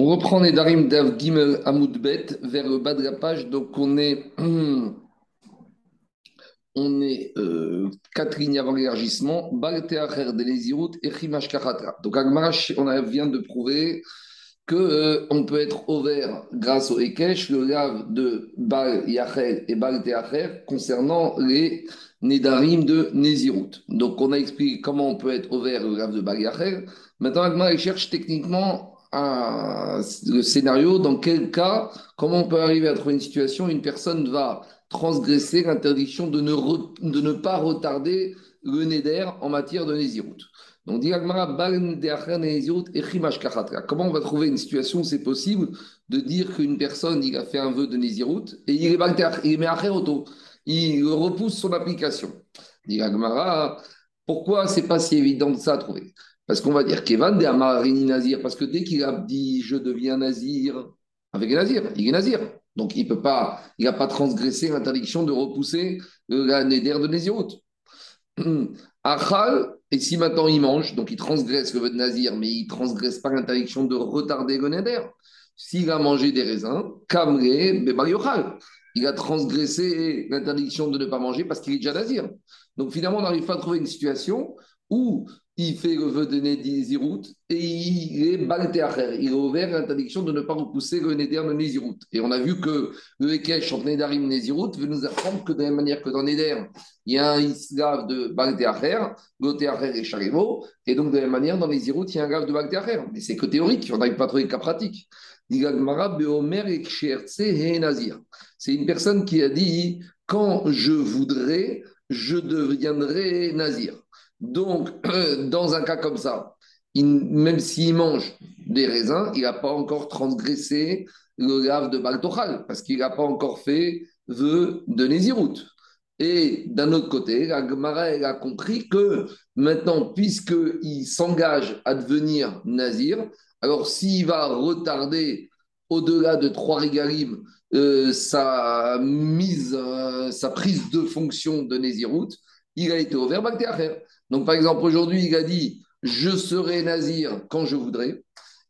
On reprend les Darim d'Av Gimel Amoudbet vers le bas de la page. Donc, on est, euh, quatre lignes avant l'élargissement. Balteacher de Lézirut et Chimash. Donc, Agmarash, on vient de prouver qu'on euh, on peut être ouvert grâce au Ekesh, le lave de Bal Yachel et Bal concernant les Nedarim de Nézirut. Donc, on a expliqué comment on peut être ouvert le lave de Bal Yachel. Maintenant, Agmarash cherche techniquement un, scénario, dans quel cas, comment on peut arriver à trouver une situation où une personne va transgresser l'interdiction de ne, de ne pas retarder le Neder en matière de Nézirut. Donc, comment on va trouver une situation où c'est possible de dire qu'une personne il a fait un vœu de Nézirut et il est il repousse son application. Pourquoi c'est pas si évident de ça à trouver? Parce qu'on va dire Kevan de Amarini Nazir, parce que dès qu'il a dit je deviens Nazir, avec Nazir, il est Nazir. Donc il peut pas, il n'a pas transgressé l'interdiction de repousser la Néder de Nézirut. Achal, et si maintenant il mange, donc il transgresse le vœu de Nazir, mais il transgresse pas l'interdiction de retarder le Néder. S'il a mangé des raisins, Kamre, il a transgressé l'interdiction de ne pas manger parce qu'il est déjà Nazir. Donc finalement, on n'arrive pas à trouver une situation où il fait le vœu de Nézirut et il est baltéacher. Il a ouvert l'interdiction de ne pas repousser le Néder de Nézirut. Et on a vu que le Ekech entre Nédarim Nézirut veut nous apprendre que de la même manière que dans Néder, il y a un islave de baltéacher, Gotéacher et Charivo, et donc de la même manière dans Nézirut, il y a un grave de baltéacher. Mais c'est que théorique, on n'arrive pas à trouver le cas pratique. C'est une personne qui a dit quand je voudrais, je deviendrai nazir. Donc, dans un cas comme ça, même s'il mange des raisins, il n'a pas encore transgressé le lave de Baltochal, parce qu'il n'a pas encore fait vœu de Nézirut. Et d'un autre côté, la Gemara a compris que maintenant, puisqu'il s'engage à devenir nazir, alors s'il va retarder au-delà de trois régalim euh, sa mise, euh, sa prise de fonction de Nézirut, il a été ouvert Baltéacher. Donc, par exemple, aujourd'hui, il a dit Je serai nazir quand je voudrais,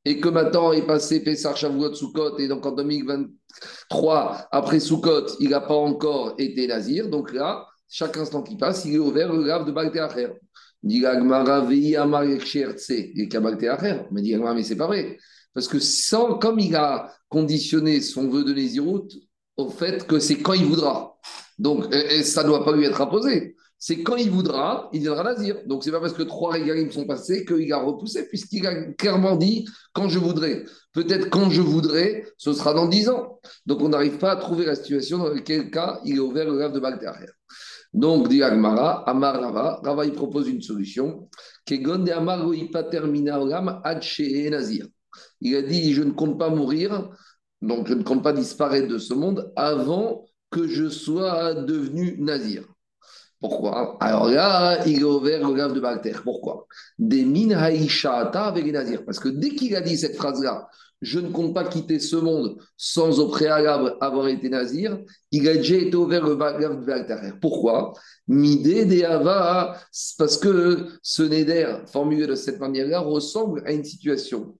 et que maintenant est passé Pessar Shavuot Soukot, et donc en 2023, après Soukot, il n'a pas encore été nazir. Donc là, chaque instant qui passe, il est ouvert le grave de Balte Acher. Dit Mais dit mais c'est pas vrai. Parce que sans, comme il a conditionné son vœu de Nézirut au fait que c'est quand il voudra. Donc, ça ne doit pas lui être imposé c'est quand il voudra, il viendra nazir. Donc, c'est pas parce que trois régalim sont passés qu'il a repoussé, puisqu'il a clairement dit quand je voudrais. Peut-être quand je voudrais, ce sera dans dix ans. Donc, on n'arrive pas à trouver la situation dans laquelle cas il est ouvert le rêve de Baltéacher. Donc, dit Agmara, Amar Rava, Rava il propose une solution. Nazir. Il a dit Je ne compte pas mourir, donc je ne compte pas disparaître de ce monde avant que je sois devenu nazir. Pourquoi? Alors là, il est ouvert le grave de Balter. Pourquoi? Des min avec les nazirs. Parce que dès qu'il a dit cette phrase-là, je ne compte pas quitter ce monde sans au préalable avoir été nazir, il a déjà été ouvert le grave de Balter. Pourquoi? Midé de Ava, parce que ce Neder, formulé de cette manière-là, ressemble à une situation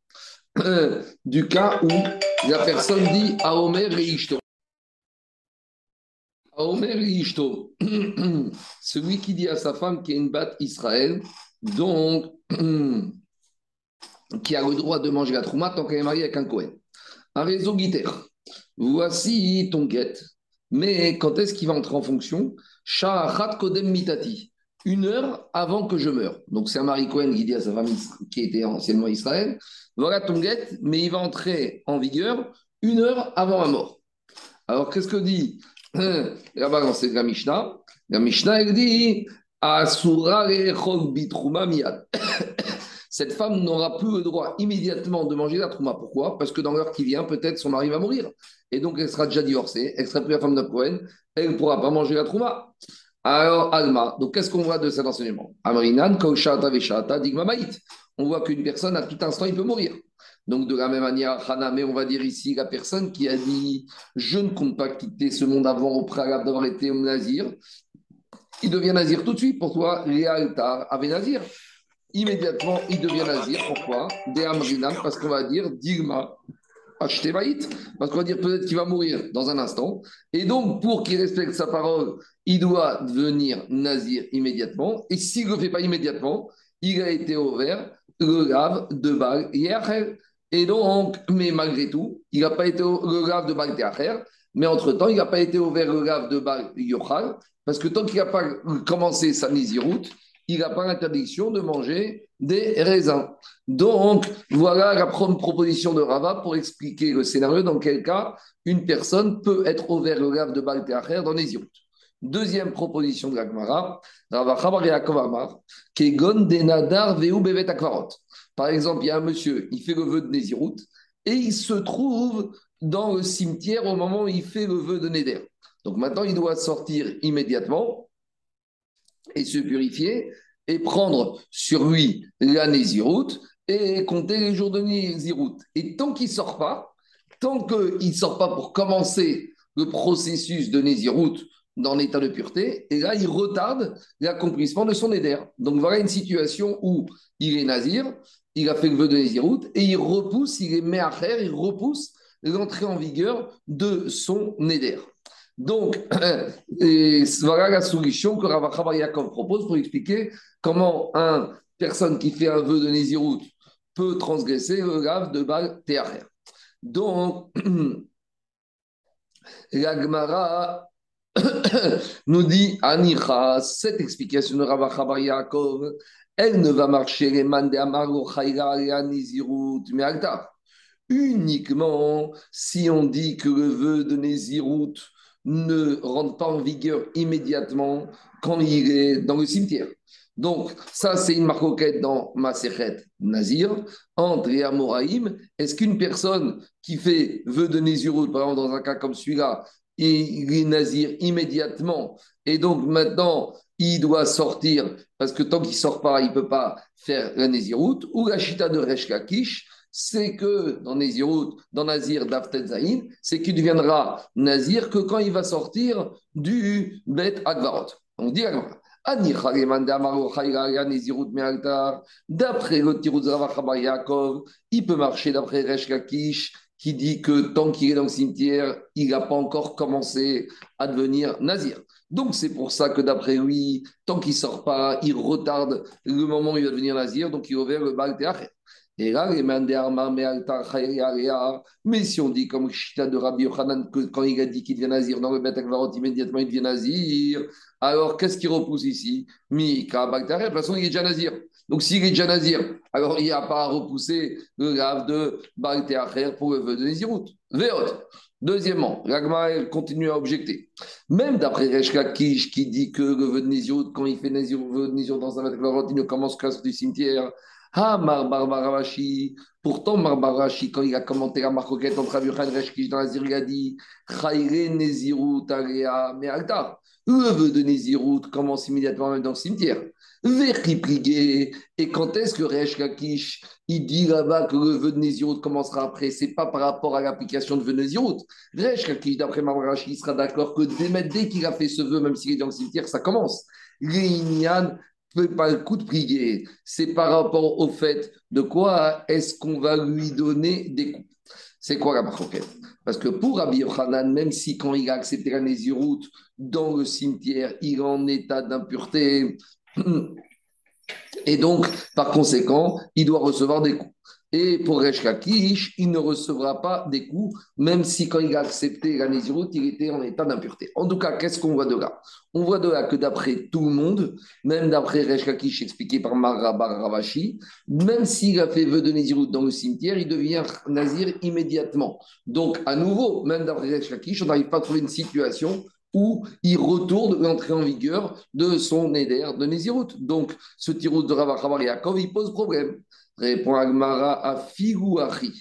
du cas où la personne dit à Omer et Omer Ishto, celui qui dit à sa femme qui est une batte Israël, donc qui a le droit de manger la trouma tant qu'elle est mariée avec un Cohen. Un réseau guitare. Voici ton guette. Mais quand est-ce qu'il va entrer en fonction? Sha'achat Kodem Mitati. Une heure avant que je meure. Donc c'est un mari Cohen qui dit à sa femme qui était anciennement Israël voilà ton guette, mais il va entrer en vigueur une heure avant ma mort. Alors qu'est-ce que dit Là-bas, c'est la Mishnah. La Mishnah, elle dit Cette femme n'aura plus le droit immédiatement de manger la trouma. Pourquoi? Parce que dans l'heure qui vient, peut-être son mari va mourir. Et donc, elle sera déjà divorcée. Elle sera plus la femme de Cohen. Elle ne pourra pas manger la trouma. Alors, Alma, donc qu'est-ce qu'on voit de cet enseignement? On voit qu'une personne, à tout instant, il peut mourir. Donc, de la même manière, mais on va dire ici la personne qui a dit Je ne compte pas quitter ce monde avant au préalable d'avoir été nazir. Il devient nazir tout de suite. Pour toi, avait nazir. Immédiatement, il devient nazir. Pourquoi? Parce qu'on va dire Digma, acheter Vaït, parce qu'on va dire peut-être qu'il va mourir dans un instant. Et donc, pour qu'il respecte sa parole, il doit devenir nazir immédiatement. Et s'il ne le fait pas immédiatement, il a été ouvert le grave de Baal donc, mais malgré tout, il n'a pas été le grave de Baal Teacher, mais entre-temps, il n'a pas été ouvert le grave de Baal Yochal, parce que tant qu'il n'a pas commencé sa route, il n'a pas l'interdiction de manger des raisins. Donc, voilà la première proposition de Rava pour expliquer le scénario dans quel cas une personne peut être ouvert le grave de Baal Teacher dans Nézirut. Deuxième proposition de la Gemara, Par exemple, il y a un monsieur, il fait le vœu de Nézirut et il se trouve dans le cimetière au moment où il fait le vœu de Néder. Donc maintenant, il doit sortir immédiatement et se purifier et prendre sur lui la Nézirut et compter les jours de Nézirut. Et tant qu'il ne sort pas, tant qu'il ne sort pas pour commencer le processus de Nézirut, dans l'état de pureté, et là, il retarde l'accomplissement de son éder. Donc voilà une situation où il est nazir, il a fait le vœu de Nézirut, et il repousse, il est faire, il repousse l'entrée en vigueur de son éder. Donc, et voilà la solution que Ravachabar Yaakov propose pour expliquer comment une personne qui fait un vœu de Nézirut peut transgresser le grave de Baal Théacher. Donc, la Gemara nous dit Anicha, cette explication de Rabba Chabar Yaakov, elle ne va marcher les. Uniquement si on dit que le vœu de Nézirut ne rentre pas en vigueur immédiatement quand il est dans le cimetière. Donc, ça, c'est une marcoquette dans Maserhet Nazir, entre les Amoraïm. Est-ce qu'une personne qui fait vœu de Nézirut, par exemple, dans un cas comme celui-là, il est nazir immédiatement? Et donc maintenant, il doit sortir, parce que tant qu'il ne sort pas, il ne peut pas faire la Néziroute. Ou la chita de Resh c'est que dans Néziroute, dans Nazir d'Aftetzaïn, c'est qu'il deviendra Nazir que quand il va sortir du Bet Agvarot. On dit D'après le Tirut Yaakov, il peut marcher d'après Resh qui dit que tant qu'il est dans le cimetière, il n'a pas encore commencé à devenir nazir. Donc c'est pour ça que d'après lui, tant qu'il sort pas, il retarde le moment où il va devenir nazir, donc il ouvre le bal et là, mais si on dit comme Chita de Rabbi Yochanan que quand il a dit qu'il devient nazir dans le Bet immédiatement il devient nazir, alors qu'est-ce qui repousse ici? Mika De toute façon, il est déjà nazir. Donc s'il est déjà nazir, alors il n'y a pas à repousser le grave de Balteacher pour le vœu de Nézirut. Véot. Deuxièmement, l'Agma continue à objecter. Même d'après Reshka Kish qui dit que le vœu de quand il fait Nézirut, dans un Bet il ne commence qu'à du cimetière. Ah, Marbarashi. Pourtant, Marbarashi, quand il a commenté la marcoquette entre Abu Khan et dans la Zir, il a dit Chayre Nezirut Alea Mealtar. Le vœu de Nezirut commence immédiatement même dans le cimetière. Verkipligué. Et quand est-ce que Resh Lakish, il dit là-bas que le vœu de Nezirut commencera après? C'est pas par rapport à l'application de vœu de Nezirut. Resh Lakish, d'après Marbarashi, il sera d'accord que dès, qu'il a fait ce vœu, même s'il est dans le cimetière, ça commence. Réignan pas le coup de prier, c'est par rapport au fait de quoi? Est-ce qu'on va lui donner des coups? C'est quoi la marque Parce que pour Rabbi Yochanan, même si quand il a accepté la Néziroute dans le cimetière, il est en état d'impureté, et donc, par conséquent, il doit recevoir des coups. Et pour Resh il ne recevra pas des coups, même si quand il a accepté la Nézirut, il était en état d'impureté. En tout cas, qu'est-ce qu'on voit de là? On voit de là que d'après tout le monde, même d'après Resh expliqué par Marabar Ravashi, même s'il a fait vœu de Nézirut dans le cimetière, il devient Nazir immédiatement. Donc, à nouveau, même d'après Resh on n'arrive pas à trouver une situation où il retourne l'entrée en vigueur de son éder de Nézirut. Donc, ce tirou de Ravachabar Yaakov, il pose problème. Répond Agmara à Figouachi.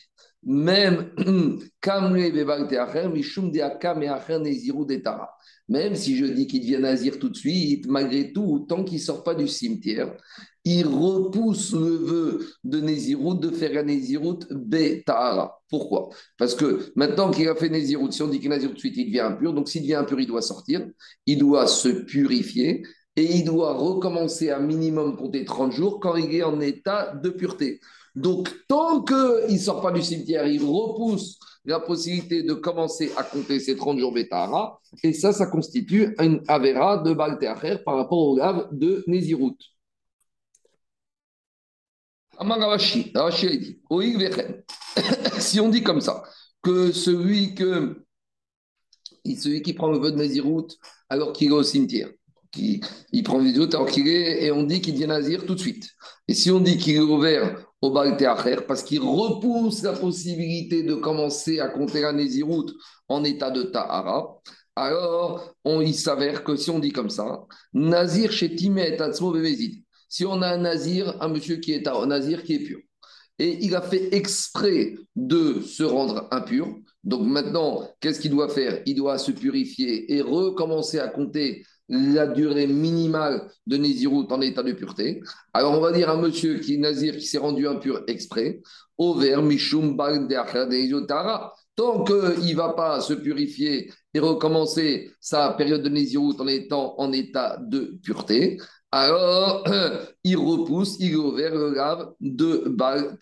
Même même si je dis qu'il devient nazir tout de suite, malgré tout, tant qu'il ne sort pas du cimetière, il repousse le vœu de Nézirut de faire un Nézirut Betara. Pourquoi? Parce que maintenant qu'il a fait Nézirut, si on dit qu'il nazir tout de suite, il devient impur. Donc s'il devient impur, il doit sortir, il doit se purifier et il doit recommencer à minimum compter 30 jours quand il est en état de pureté. Donc, tant qu'il ne sort pas du cimetière, il repousse la possibilité de commencer à compter ces 30 jours Betahara. Et ça, ça constitue une Avera de Balteacher par rapport au lave de Nézirut. Si on dit comme ça, que celui, que, celui qui prend le vœu de Nézirut alors qu'il est au cimetière, il prend le alors qu'il est, et on dit qu'il devient Nazir tout de suite. Et si on dit qu'il est ouvert au Balteacher, parce qu'il repousse la possibilité de commencer à compter la Nézirut en état de Tahara, alors il s'avère que si on dit comme ça, Nazir chez Timet Atzmo Bevezid, si on a un Nazir, un monsieur qui est un Nazir qui est pur, et il a fait exprès de se rendre impur, donc maintenant, qu'est-ce qu'il doit faire? Il doit se purifier et recommencer à compter la durée minimale de Nézirut en état de pureté. Alors, on va dire à monsieur qui est Nazir, qui s'est rendu impur exprès, Over Mishum Tant qu'il ne va pas se purifier et recommencer sa période de Nézirut en étant en état de pureté, alors il repousse, il est ouvert le lave de Baal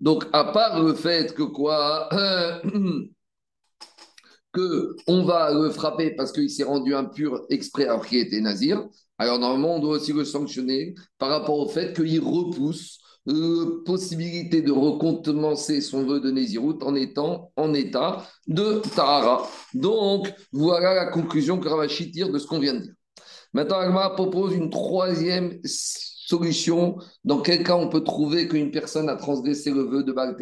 Donc, à part le fait que quoi que on va le frapper parce qu'il s'est rendu impur exprès alors qu'il était nazir, alors normalement, on doit aussi le sanctionner par rapport au fait qu'il repousse la possibilité de recommencer son vœu de Nézirut en étant en état de Tahara. Donc, voilà la conclusion que Ravashi tire de ce qu'on vient de dire. Maintenant, Agma propose une troisième solution. Dans quel cas on peut trouver qu'une personne a transgressé le vœu de Baal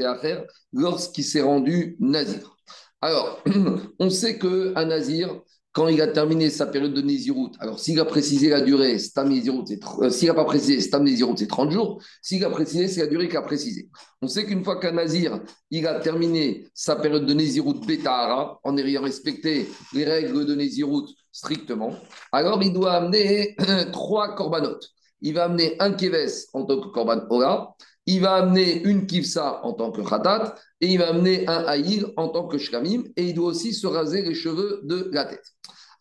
lorsqu'il s'est rendu nazir? Alors, on sait qu'un nazir, quand il a terminé sa période de Nézirut, alors s'il a précisé la durée, euh, s'il n'a pas précisé Stam c'est 30 jours. S'il a précisé, c'est la durée qu'il a précisé. On sait qu'une fois qu'un nazir, il a terminé sa période de Nézirut Betahara, en ayant respecté les règles de Nézirut strictement, alors il doit amener trois corbanotes. Il va amener un keves en tant que korban il va amener une kivsa en tant que khatat et il va amener un haïr en tant que shkamim et il doit aussi se raser les cheveux de la tête.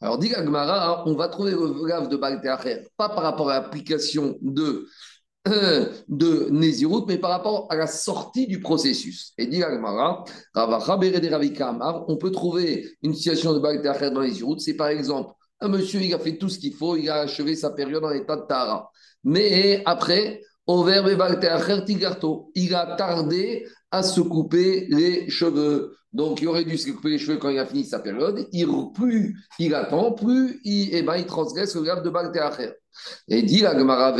Alors, dit Agmara, hein, on va trouver le grave de Balteacher, pas par rapport à l'application de, de Nézirut, mais par rapport à la sortie du processus. Et dit on peut trouver une situation de Balteacher dans Nézirut, c'est par exemple, un monsieur, il a fait tout ce qu'il faut, il a achevé sa période en état de Tara. Mais après, il a tardé à se couper les cheveux. Donc, il aurait dû se couper les cheveux quand il a fini sa période. Il, plus il attend, plus il, eh ben, il transgresse le grave de Balteacher. Et dit la Gemara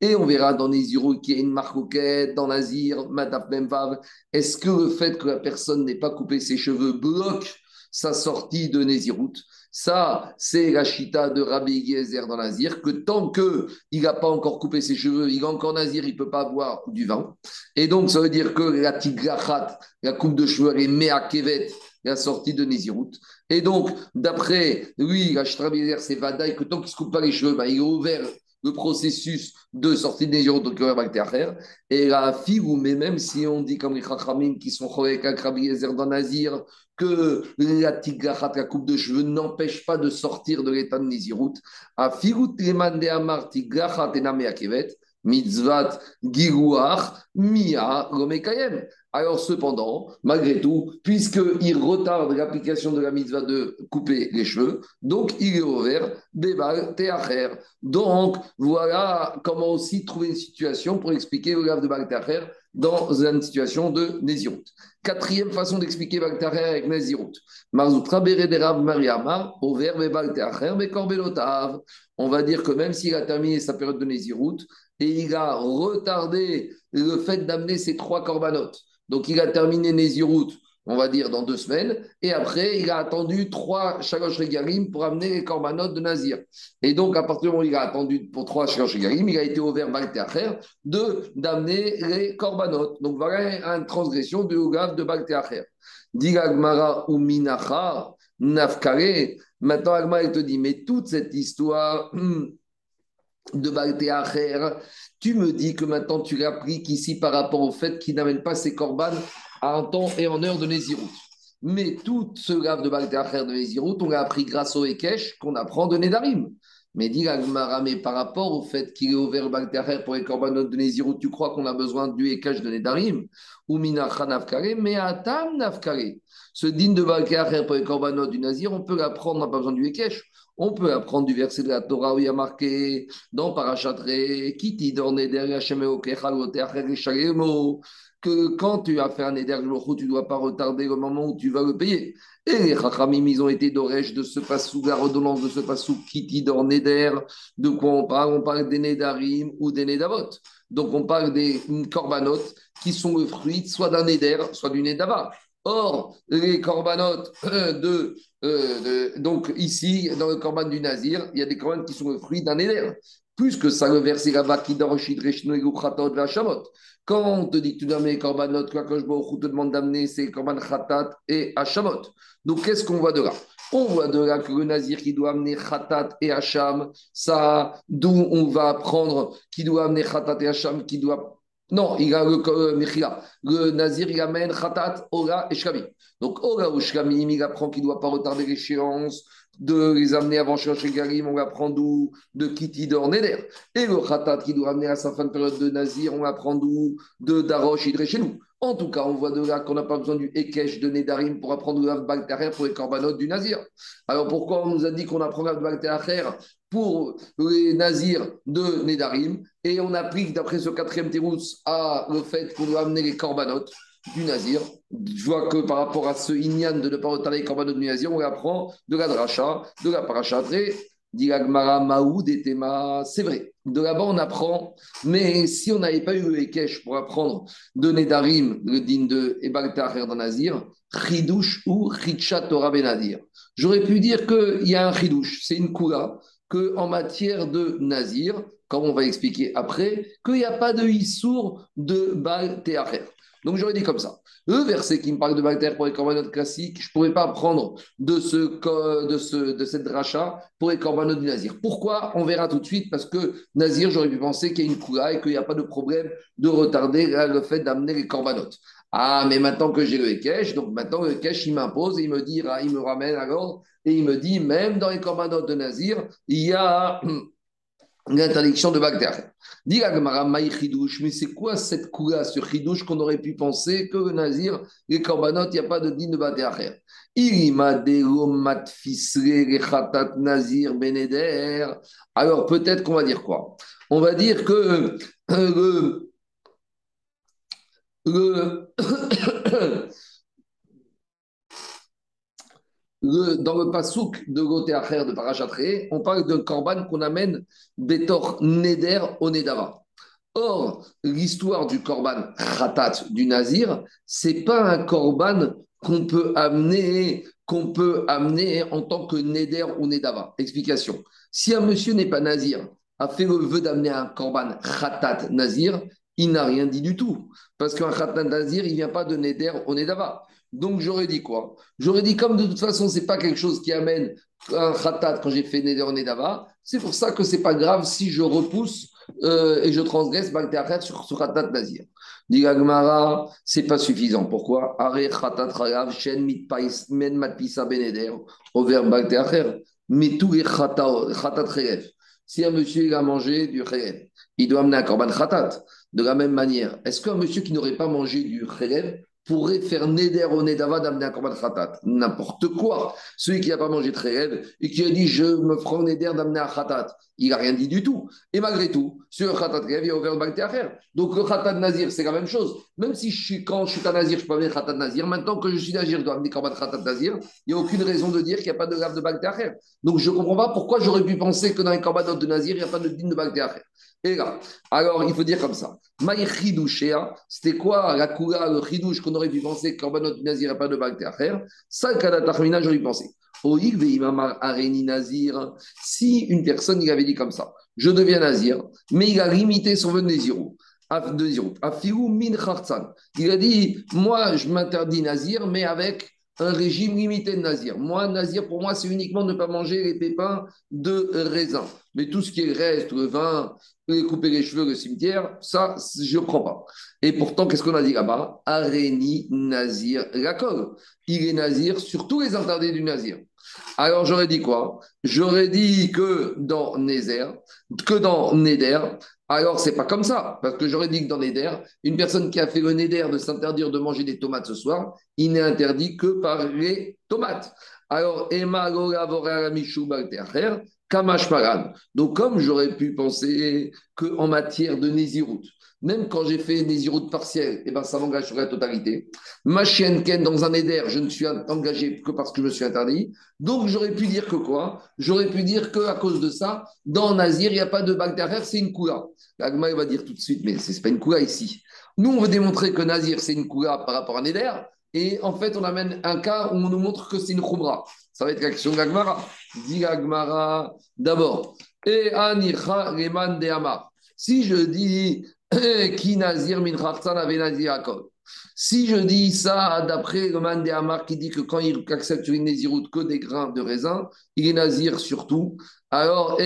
Et on verra dans les Nezirut qui y a une marcoquette, dans Nazir, Memvav. Est-ce que le fait que la personne n'ait pas coupé ses cheveux bloque sa sortie de Nézirut ça, c'est la chita de Rabbi Yezer dans Nazir, que tant qu'il n'a pas encore coupé ses cheveux, il est encore Nazir, il ne peut pas boire du vin. Et donc, ça veut dire que la tigrachat, la coupe de cheveux, elle est mea kevet, la sortie de Nézirut. Et donc, d'après lui, la chita Rabbi Yezer, c'est Vadaï, que tant qu'il ne se coupe pas les cheveux, ben, il est ouvert le processus de sortie de Nézirut, donc il Et la fille, mais même si on dit comme les Chachamim qui sont avec Rabbi Yezer dans Nazir, que la la coupe de cheveux, n'empêche pas de sortir de l'état de Nézirut. A firut de amar mitzvat mia gomekayem. Alors cependant, malgré tout, puisqu'il retarde l'application de la mitzvah de couper les cheveux, donc il est ouvert bébal teacher. Donc voilà comment aussi trouver une situation pour expliquer le grave de bal dans une situation de Nézirut. Quatrième façon d'expliquer Balteacher avec Nézirut. On va dire que même s'il a terminé sa période de Nézirut et il a retardé le fait d'amener ses trois corbanotes, donc il a terminé Nézirut on va dire, dans deux semaines. Et après, il a attendu trois Shalosh pour amener les corbanotes de Nazir. Et donc, à partir du moment où il a attendu pour trois Shalosh il a été ouvert Balteacher de d'amener les corbanotes. Donc, voilà une transgression de Ugav de Balteacher. Digagmara ou Minacha, Nafkare. Maintenant, Agma, il te dit, mais toute cette histoire de Balteacher, tu me dis que maintenant tu l'appliques ici par rapport au fait qu'il n'amène pas ses corbanes en temps et en heure de Nézirut. Mais tout ce grave de Baltéacher de Nézirut, on l'a appris grâce au Ekech qu'on apprend de Nedarim. Mais dit mais par rapport au fait qu'il est ouvert Bagdacher pour les korbanot de Nézirut, tu crois qu'on a besoin du Ekach de Nedarim? Ou Minacha Nafkare, mais Atam Nafkare. Ce digne de Bagdacher pour les korbanot du Nazir, on peut l'apprendre, on n'a pas besoin du Ekach. On peut apprendre du verset de la Torah où il y a marqué dans Parachatre, Kiti Dorneder Hashem que quand tu as fait un éder tu ne dois pas retarder le moment où tu vas le payer. Et les ils ont été d'orège de ce passou, la redondance de ce passou, qui dor neder. De quoi on parle? On parle des nedarim ou des nedavot. Donc on parle des korbanot qui sont le fruit soit d'un neder, soit du nedava. Or, les korbanot euh, euh, de, Donc ici, dans le korban du nazir, il y a des korban qui sont le fruit d'un neder. Plus que ça, le verset là-bas qui dort quand on te dit que tu dois amener korbanot, quoi je te demande d'amener c'est korban khatat et hachamot. Donc qu'est-ce qu'on voit de là? On voit de là que le nazir qui doit amener khatat et hacham, ça, d'où on va apprendre qu'il doit amener khatat et hacham, qui doit non, il a le euh, Le nazir, il amène khatat, ora et shkami. Donc, ora ou shkami, il apprend qu'il ne doit pas retarder l'échéance de les amener avant chercher Garim, on apprend d'où De Kitty Neder. Et le Khatat qui doit amener à sa fin de période de Nazir, on apprend d'où De Darosh Idre chez nous. En tout cas, on voit de là qu'on n'a pas besoin du Ekesh de Nedarim pour apprendre le pour les corbanotes du Nazir. Alors pourquoi on nous a dit qu'on apprend le pour les Nazirs de Nedarim? Et on applique d'après ce quatrième Térous à le fait qu'on doit amener les corbanotes du Nazir. Je vois que par rapport à ce Inyan de ne pas retarder les korbanot du Nazir, on apprend de la dracha, de la paracha. Diragmara Maoud et Tema, c'est vrai. De là-bas, on apprend, mais si on n'avait pas eu le Ekech pour apprendre de Nedarim, le din de Ebal dans Nazir, Chidush ou Chicha Torah Benadir. J'aurais pu dire qu'il y a un Chidush, c'est une Kula, qu'en matière de Nazir, comme on va expliquer après, qu'il n'y a pas de Issour de Bal donc j'aurais dit comme ça. Le verset qui me parle de bactéries pour les corbanotes classiques, je ne pourrais pas prendre de, ce, de, ce, de cette rachat pour les corbanotes du Nazir. Pourquoi? On verra tout de suite, parce que Nazir, j'aurais pu penser qu'il y a une coula et qu'il n'y a pas de problème de retarder le fait d'amener les corbanotes. Ah, mais maintenant que j'ai le Ekech, donc maintenant le Ekech, il m'impose et il me dit, il me ramène à l'ordre et il me dit, même dans les corbanotes de Nazir, il y a l'interdiction de Bagdad. Dit mais c'est quoi cette coula, ce chidouche qu'on aurait pu penser que le nazir, les korbanot, il n'y a pas de din de Bagdad. nazir beneder. Alors peut-être qu'on va dire quoi? On va dire que euh, le, le dans le pasouk de Goté Acher de Parachatre, on parle d'un korban qu'on amène Betor Neder au Nedava. Or, l'histoire du korban Khatat du Nazir, c'est pas un korban qu'on peut amener en tant que Neder ou Nedava. Explication. Si un monsieur n'est pas Nazir, a fait le vœu d'amener un korban Khatat Nazir, il n'a rien dit du tout. Parce qu'un Khatat Nazir, il ne vient pas de Neder au Nedava. Donc j'aurais dit quoi? J'aurais dit comme de toute façon, ce n'est pas quelque chose qui amène un khatat quand j'ai fait Neder Nedava, c'est pour ça que ce n'est pas grave si je repousse euh, et je transgresse Baltéachet sur ce khatat nazir. Dit ce c'est pas suffisant. Pourquoi? Mais tous les khatat Si un monsieur a mangé du khelev, il doit amener un korban khatat. De la même manière, est-ce qu'un monsieur qui n'aurait pas mangé du khelev pourrait faire Neder au Nedava d'amener un korban khatat. N'importe quoi. Celui qui n'a pas mangé très rêve et qui a dit je me un Neder d'amener un khatat, il n'a rien dit du tout. Et malgré tout, sur le khatat il a ouvert le à faire. Donc le khatat nazir, c'est la même chose. Même si je suis, quand je suis un nazir, je peux amener khatat nazir, maintenant que je suis nazir, je dois amener korban khatat nazir, il n'y a aucune raison de dire qu'il n'y a pas de grave de faire. Donc je ne comprends pas pourquoi j'aurais pu penser que dans les korbanot de nazir, il n'y a pas de din de faire. Et là, alors il faut dire comme ça. C'était quoi la coula, le chidouche qu'on aurait pu penser que Korbanot Nazir n'a pas de bagté à faire? Ça, le j'aurais penser. Nazir. Si une personne il avait dit comme ça, je deviens Nazir, mais il a limité son vœu de Nazirou. Il a dit, moi je m'interdis Nazir, mais avec un régime limité de nazir. Moi, nazir, pour moi, c'est uniquement ne pas manger les pépins de raisin. Mais tout ce qui reste, le vin, couper les cheveux, le cimetière, ça, je ne prends pas. Et pourtant, qu'est-ce qu'on a dit là-bas? Aréni nazir colle. Il est nazir sur tous les interdits du nazir. Alors j'aurais dit quoi? J'aurais dit que dans Nézer, que dans Néder, alors c'est pas comme ça, parce que j'aurais dit que dans Néder, une personne qui a fait le Néder de s'interdire de manger des tomates ce soir, il n'est interdit que par les tomates. Alors, Emma Donc, comme j'aurais pu penser qu'en matière de Nézirut, même quand j'ai fait Nézirut partiel, eh ben, ça m'engage sur la totalité. Ma chienne Ken, dans un éder, je ne suis engagé que parce que je me suis interdit. Donc, j'aurais pu dire que quoi? J'aurais pu dire qu'à cause de ça, dans Nazir, il n'y a pas de bac derrière, c'est une Kula. L'agma, va dire tout de suite, mais ce n'est pas une Kula ici. Nous, on veut démontrer que Nazir, c'est une Kula par rapport à Néder. Et en fait, on amène un cas où on nous montre que c'est une Khumra. Ça va être l'action d'Agmara. Dit Agmara d'abord. Et Anicha Reman de. Si je dis qui avait Nazir Si je dis ça d'après le man de Amar qui dit que quand il accepte une Néziroute que des grains de raisin, il est Nazir surtout. Alors.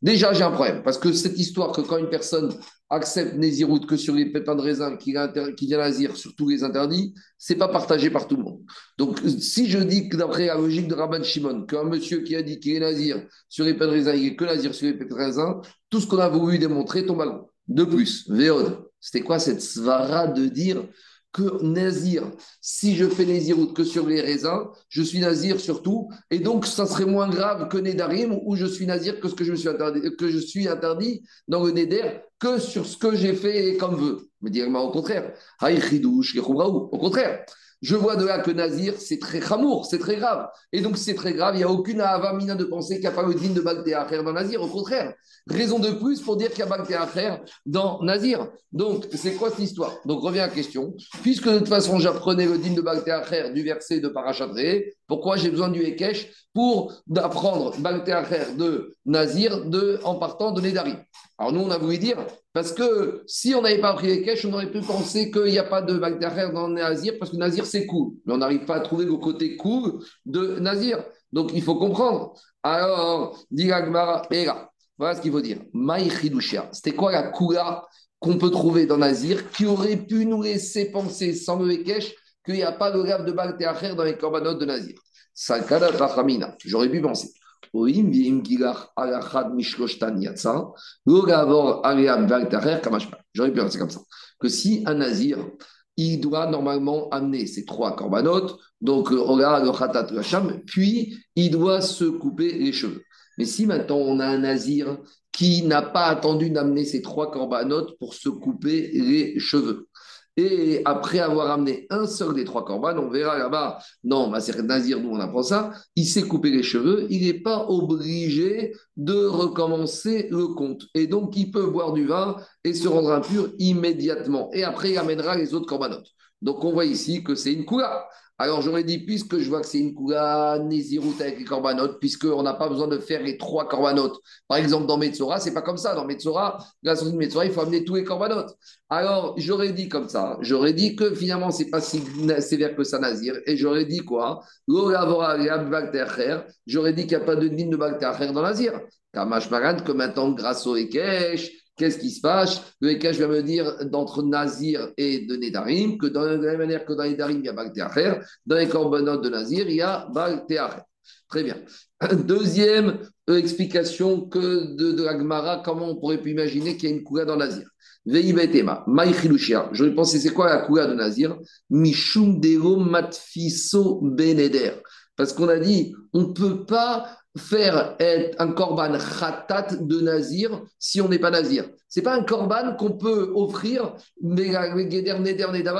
Déjà, j'ai un problème parce que cette histoire que quand une personne accepte Nézirout que sur les pépins de raisin qui, qui vient Nazir sur tous les interdits, c'est pas partagé par tout le monde. Donc, si je dis que d'après la logique de Rabban Shimon, qu'un monsieur qui a dit qu'il est Nazir sur les pépins de raisin, il est que Nazir sur les pépins de raisin, tout ce qu'on a voulu démontrer tombe à De plus, Véod, c'était quoi cette svara de dire que Nazir, si je fais Nézirout que sur les raisins, je suis Nazir surtout, et donc ça serait moins grave que Nédarim, où je suis Nazir que ce que je, suis interdit, que je suis interdit dans le Néder, que sur ce que j'ai fait comme veut. Mais directement au contraire. Au contraire. Je vois de là que Nazir, c'est très chamour, c'est très grave. Et donc, c'est très grave. Il n'y a aucune avamina de penser qu'il n'y a pas le digne de Bagdéacher dans Nazir. Au contraire, raison de plus pour dire qu'il y a Bagdéacher dans Nazir. Donc, c'est quoi cette histoire? Donc, revient à la question. Puisque de toute façon, j'apprenais le digne de Bagdéacher du verset de Parachadré, pourquoi j'ai besoin du Ekech pour apprendre Bagdéacher de Nazir de, en partant de Nedari Alors, nous, on a voulu dire parce que si on n'avait pas appris caches, on aurait pu penser qu'il n'y a pas de Bagdad dans Nazir, parce que Nazir, c'est cool. Mais on n'arrive pas à trouver le côté cool de Nazir. Donc, il faut comprendre. Alors, dit là, voilà ce qu'il faut dire. C'était quoi la coula qu'on peut trouver dans Nazir qui aurait pu nous laisser penser, sans le cache, qu'il n'y a pas de grave de Bagdad dans les corbanotes de Nazir J'aurais pu penser. J'aurais pu penser comme ça. Que si un nazir, il doit normalement amener ses trois corbanotes, donc le puis il doit se couper les cheveux. Mais si maintenant on a un nazir qui n'a pas attendu d'amener ses trois corbanotes pour se couper les cheveux, et après avoir amené un seul des trois corbanes, on verra là-bas, non, c'est Nazir, nous on apprend ça, il s'est coupé les cheveux, il n'est pas obligé de recommencer le compte. Et donc, il peut boire du vin et se rendre impur immédiatement. Et après, il amènera les autres corbanotes. Donc, on voit ici que c'est une coula. Alors j'aurais dit, puisque je vois que c'est une Kula avec les corbanotes, puisqu'on n'a pas besoin de faire les trois corbanotes. Par exemple, dans Metzora, c'est pas comme ça. Dans Metzora, sortie de Metzora, il faut amener tous les corbanotes. Alors j'aurais dit comme ça. J'aurais dit que finalement, c'est pas si sévère que ça, Nazir. Et j'aurais dit quoi? J'aurais dit qu'il n'y a pas de digne de Bakter dans Nazir. Kamash Maran, que maintenant, grâce au Ekech, Qu'est-ce qui se passe? Le Ekash vient me dire d'entre Nazir et de Nedarim que dans la même manière que dans Nedarim, il y a Baal dans les corbanotes de Nazir, il y a Baal Très bien. Deuxième euh, explication que de, de la comment on pourrait imaginer qu'il y a une Kouga dans Nazir. Veibetema, Maïchilushia. Je penser, c'est quoi la Kouga de Nazir? Mishum Matfiso Beneder. Parce qu'on a dit, on ne peut pas faire un korban khatat de nazir si on n'est pas nazir. C'est pas un korban qu'on peut offrir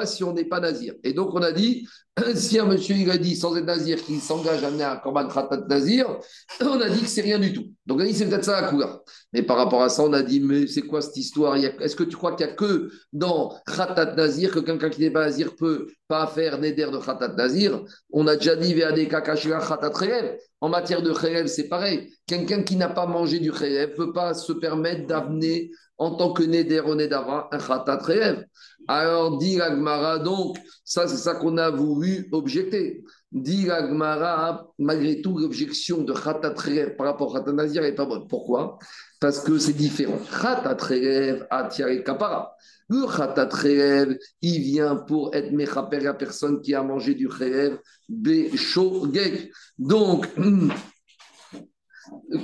si on n'est pas nazir. Et donc on a dit, si un monsieur il a dit sans être nazir qu'il s'engage à amener un korban khatat nazir, on a dit que c'est rien du tout. Donc c'est peut-être ça la. Mais par rapport à ça, on a dit mais c'est quoi cette histoire? Est-ce que tu crois qu'il n'y a que dans khatat nazir que quelqu'un qui n'est pas nazir peut pas faire neder de khatat nazir? On a déjà dit khatat En matière de khayel, c'est pareil. Quelqu'un qui n'a pas mangé du khayel ne peut pas se permettre d'amener en tant que Neder au Nedava, un Khatat Re'ev. Alors, dit Agmara, donc, ça, c'est ça qu'on a voulu objecter. Dit Gmara, malgré tout, l'objection de Khatat par rapport à Khatat n'est pas bonne. Pourquoi? Parce que c'est différent. Khatat a tiré Kapara. Le Khatat il vient pour être Mechaper la personne qui a mangé du Kherev, Beshogeg. Donc,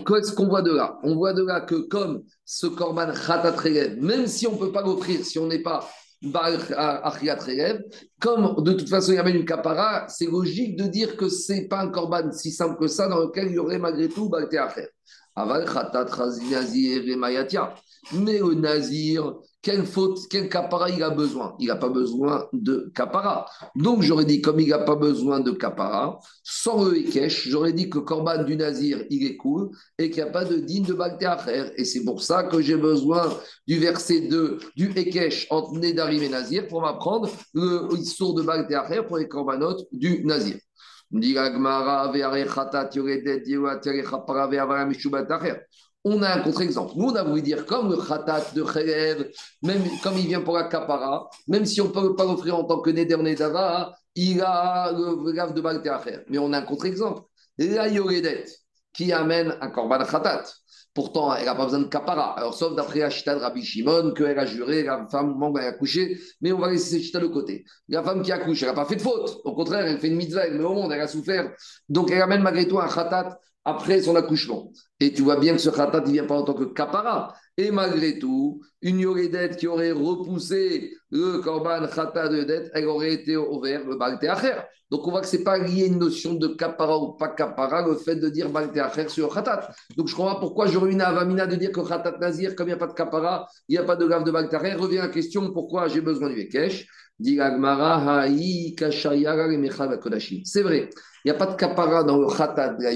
Qu'est-ce qu'on voit de là? On voit de là que comme ce korban khatat même si on ne peut pas l'offrir, si on n'est pas comme de toute façon il y avait une capara, c'est logique de dire que ce n'est pas un korban si simple que ça dans lequel il y aurait malgré tout Balte Acher. Aval khatat Mais le nazir, quelle faute, quel capara il a besoin Il n'a pas besoin de capara. Donc j'aurais dit, comme il n'a pas besoin de capara, sans le Ekech, j'aurais dit que le korban du nazir, il est cool et qu'il n'y a pas de digne de Baltéacher. Et c'est pour ça que j'ai besoin du verset 2 du Ekech entre Nedarim et Nazir pour m'apprendre le histoire de Baltéacher pour les corbanotes du nazir on a un contre-exemple. Nous, on a voulu dire, comme le khatat de Khelev, même comme il vient pour la kapara, même si on ne peut pas l'offrir en tant que Neder Nedava, il a le grave de Balte Mais on a un contre-exemple. La Yoredet, qui amène un korban khatat. Pourtant, elle n'a pas besoin de kapara. Alors, sauf d'après la de Rabbi Shimon, qu'elle a juré, la femme manque à accoucher, mais on va laisser cette chita de côté. La femme qui accouche, elle n'a pas fait de faute. Au contraire, elle fait une mitzvah, elle met au monde, elle a souffert. Donc, elle amène malgré tout un khatat après son accouchement. Et tu vois bien que ce khatat, ne vient pas en tant que kapara. Et malgré tout, une yoredette qui aurait repoussé le korban khatat de dette, elle aurait été ouverte le balte acher. Donc on voit que ce n'est pas lié à une notion de kapara ou pas kapara, le fait de dire balte acher sur khatat. Donc je comprends pourquoi j'aurais une avamina de dire que khatat nazir, comme il n'y a pas de kapara, il n'y a pas de grave de balte acher. Revient à la question pourquoi j'ai besoin du C'est vrai, il n'y a pas de kapara dans le khatat de la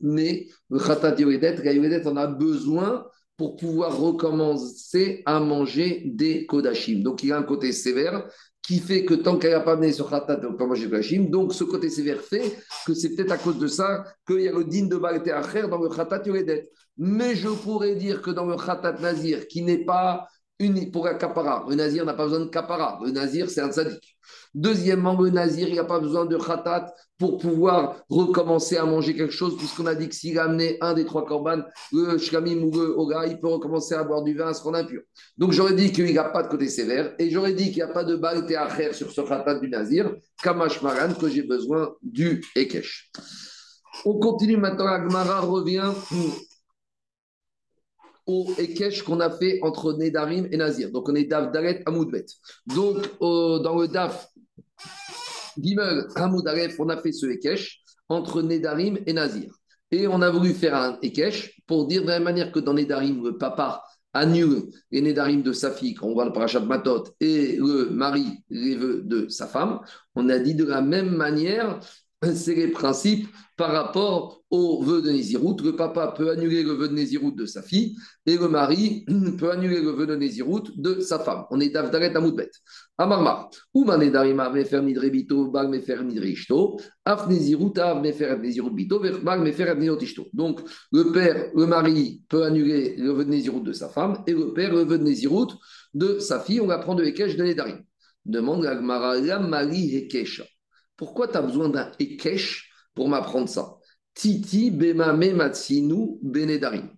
mais le khatat de yoredet, la yoredet en a besoin pour pouvoir recommencer à manger des kodashim. Donc il y a un côté sévère qui fait que tant qu'elle n'a pas amené ce khatat, elle peut pas manger des kodashim. Donc ce côté sévère fait que c'est peut-être à cause de ça qu'il y a le din de Balte Acher dans le khatat yoredet. Mais je pourrais dire que dans le khatat nazir, qui n'est pas une, pour un kapara. Le nazir n'a pas besoin de kapara. Le nazir, c'est un sadique. Deuxièmement, le nazir, il n'a pas besoin de khatat pour pouvoir recommencer à manger quelque chose, puisqu'on a dit que s'il a amené un des trois korban, le shkamim ou le oga, il peut recommencer à boire du vin, à se rendre impur. Donc j'aurais dit qu'il n'y a pas de côté sévère, et j'aurais dit qu'il n'y a pas de balte à sur ce khatat du nazir, kamash maran, que j'ai besoin du ekesh. On continue maintenant, Agmara revient au Ekech qu'on a fait entre Nedarim et Nazir. Donc on est Daf Daret Amoudbet. Donc dans le Daf Gimel on a fait ce Ekech entre Nedarim et Nazir. Et on a voulu faire un Ekech pour dire de la même manière que dans Nedarim, le papa annule les Nedarim de sa fille, quand on voit le parachat Matot, et le mari les vœux de sa femme, on a dit de la même manière, c'est les principes par rapport au vœu de Nézirout. Le papa peut annuler le vœu de Nézirout de sa fille et le mari peut annuler le vœu de Nézirout de sa femme. On est d'Avdaret Amoudbet. Amarmar. Ou manedarima mefer nidrebito, bag mefer nidrishto, af Nézirout, av mefer Nézirout bito, bag mefer ishto. Donc, le père, le mari peut annuler le vœu de Nézirout de sa femme et le père le vœu de Nézirout de sa fille. On va prendre le Ekech de Nédarim. Demande la Gmara, la Mari Ekesha. Pourquoi tu as besoin d'un Ekech pour m'apprendre ça? Titi Bemame Matsinu Benedarim.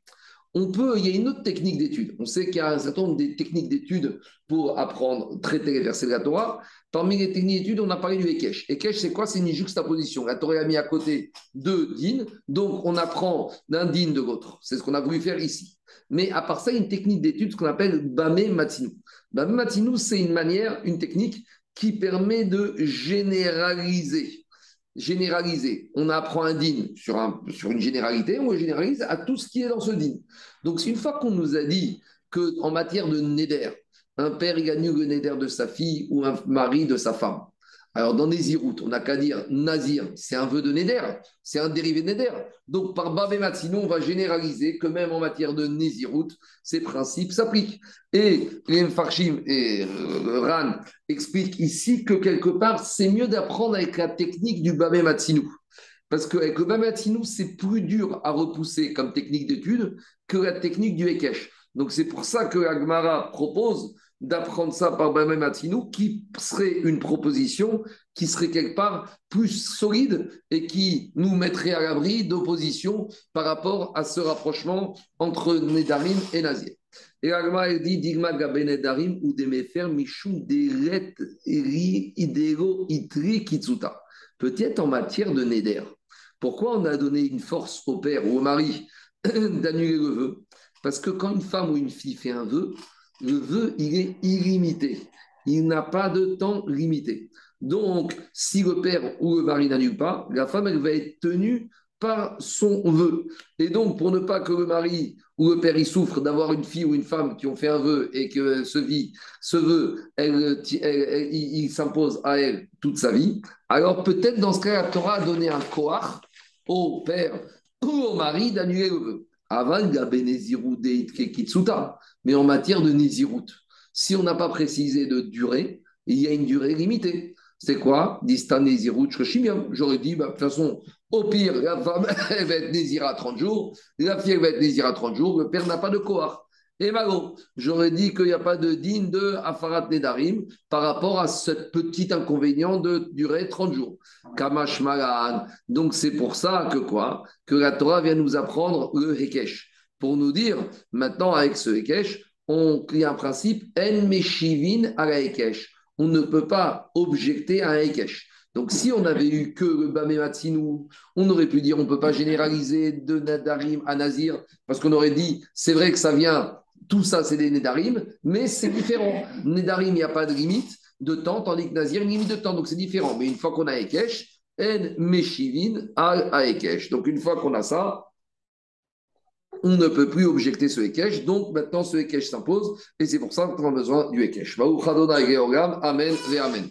On peut, il y a une autre technique d'étude. On sait qu'il y a un certain nombre de techniques d'étude pour apprendre, traiter les versets de la Torah. Parmi les techniques d'étude, on a parlé du Ekech. Ekech, c'est quoi? C'est une juxtaposition. La Torah a mis à côté deux dînes, donc on apprend d'un dîne de l'autre. C'est ce qu'on a voulu faire ici. Mais à part ça, une technique d'étude, qu'on appelle Bame Matsinu. Bame Matsinu, c'est une manière, une technique qui permet de généraliser. Généraliser. On apprend un din sur, un, sur une généralité, on le généralise à tout ce qui est dans ce din. Donc, une fois qu'on nous a dit qu'en matière de neder, un père il gagne le neder de sa fille ou un mari de sa femme, alors, dans Nézirut, on n'a qu'à dire Nazir, c'est un vœu de Néder, c'est un dérivé de Néder. Donc, par Babé sinon, on va généraliser que même en matière de Nézirut, ces principes s'appliquent. Et Farshim et euh, Ran expliquent ici que quelque part, c'est mieux d'apprendre avec la technique du Babé Matsinou. Parce qu'avec le Babé c'est plus dur à repousser comme technique d'étude que la technique du Hekesh. Donc, c'est pour ça que Agmara propose d'apprendre ça par Bamem Matinou, qui serait une proposition qui serait quelque part plus solide et qui nous mettrait à l'abri d'opposition par rapport à ce rapprochement entre Nedarim et Nazir. Et elle dit Digma Gabenedarim ou Demefer Michou Deret Eri Idero Itri Kitsuta. Peut-être en matière de Neder. Pourquoi on a donné une force au père ou au mari d'annuler le vœu? Parce que quand une femme ou une fille fait un vœu, le vœu, il est illimité. Il n'a pas de temps limité. Donc, si le père ou le mari n'annule pas, la femme, elle va être tenue par son vœu. Et donc, pour ne pas que le mari ou le père y souffre d'avoir une fille ou une femme qui ont fait un vœu et que ce, vœu, il, s'impose à elle toute sa vie, alors peut-être dans ce cas, la Torah a donné un koar au père ou au mari d'annuler le vœu. Mais en matière de Nézirut, si on n'a pas précisé de durée, il y a une durée limitée. C'est quoi? Distan Nézirut J'aurais dit, bah, de toute façon, au pire, la femme, elle va être Nézira 30 jours, la fille, elle va être Nézira 30 jours, le père n'a pas de Kohar. Et Mago, j'aurais dit qu'il n'y a pas de digne de Afarat Nedarim par rapport à ce petit inconvénient de durer 30 jours. Kamash Malan. Donc c'est pour ça que quoi? Que la Torah vient nous apprendre le Hekesh. Pour nous dire, maintenant avec ce Hekesh, on a un principe En Meshivin à la. On ne peut pas objecter à un. Donc, si on avait eu que le Bamematsinou, on aurait pu dire on ne peut pas généraliser de Nadarim à Nazir, parce qu'on aurait dit c'est vrai que ça vient tout ça, c'est des Nédarim, mais c'est différent. Nédarim, il n'y a pas de limite de temps, tandis que Nazir, une limite de temps. Donc, c'est différent. Mais une fois qu'on a Ekech, En Meshivin à Ekech. Donc, une fois qu'on a ça, on ne peut plus objecter ce Ekech. Donc, maintenant, ce Ekech s'impose. Et c'est pour ça qu'on a besoin du Ekech. Amen et Amen.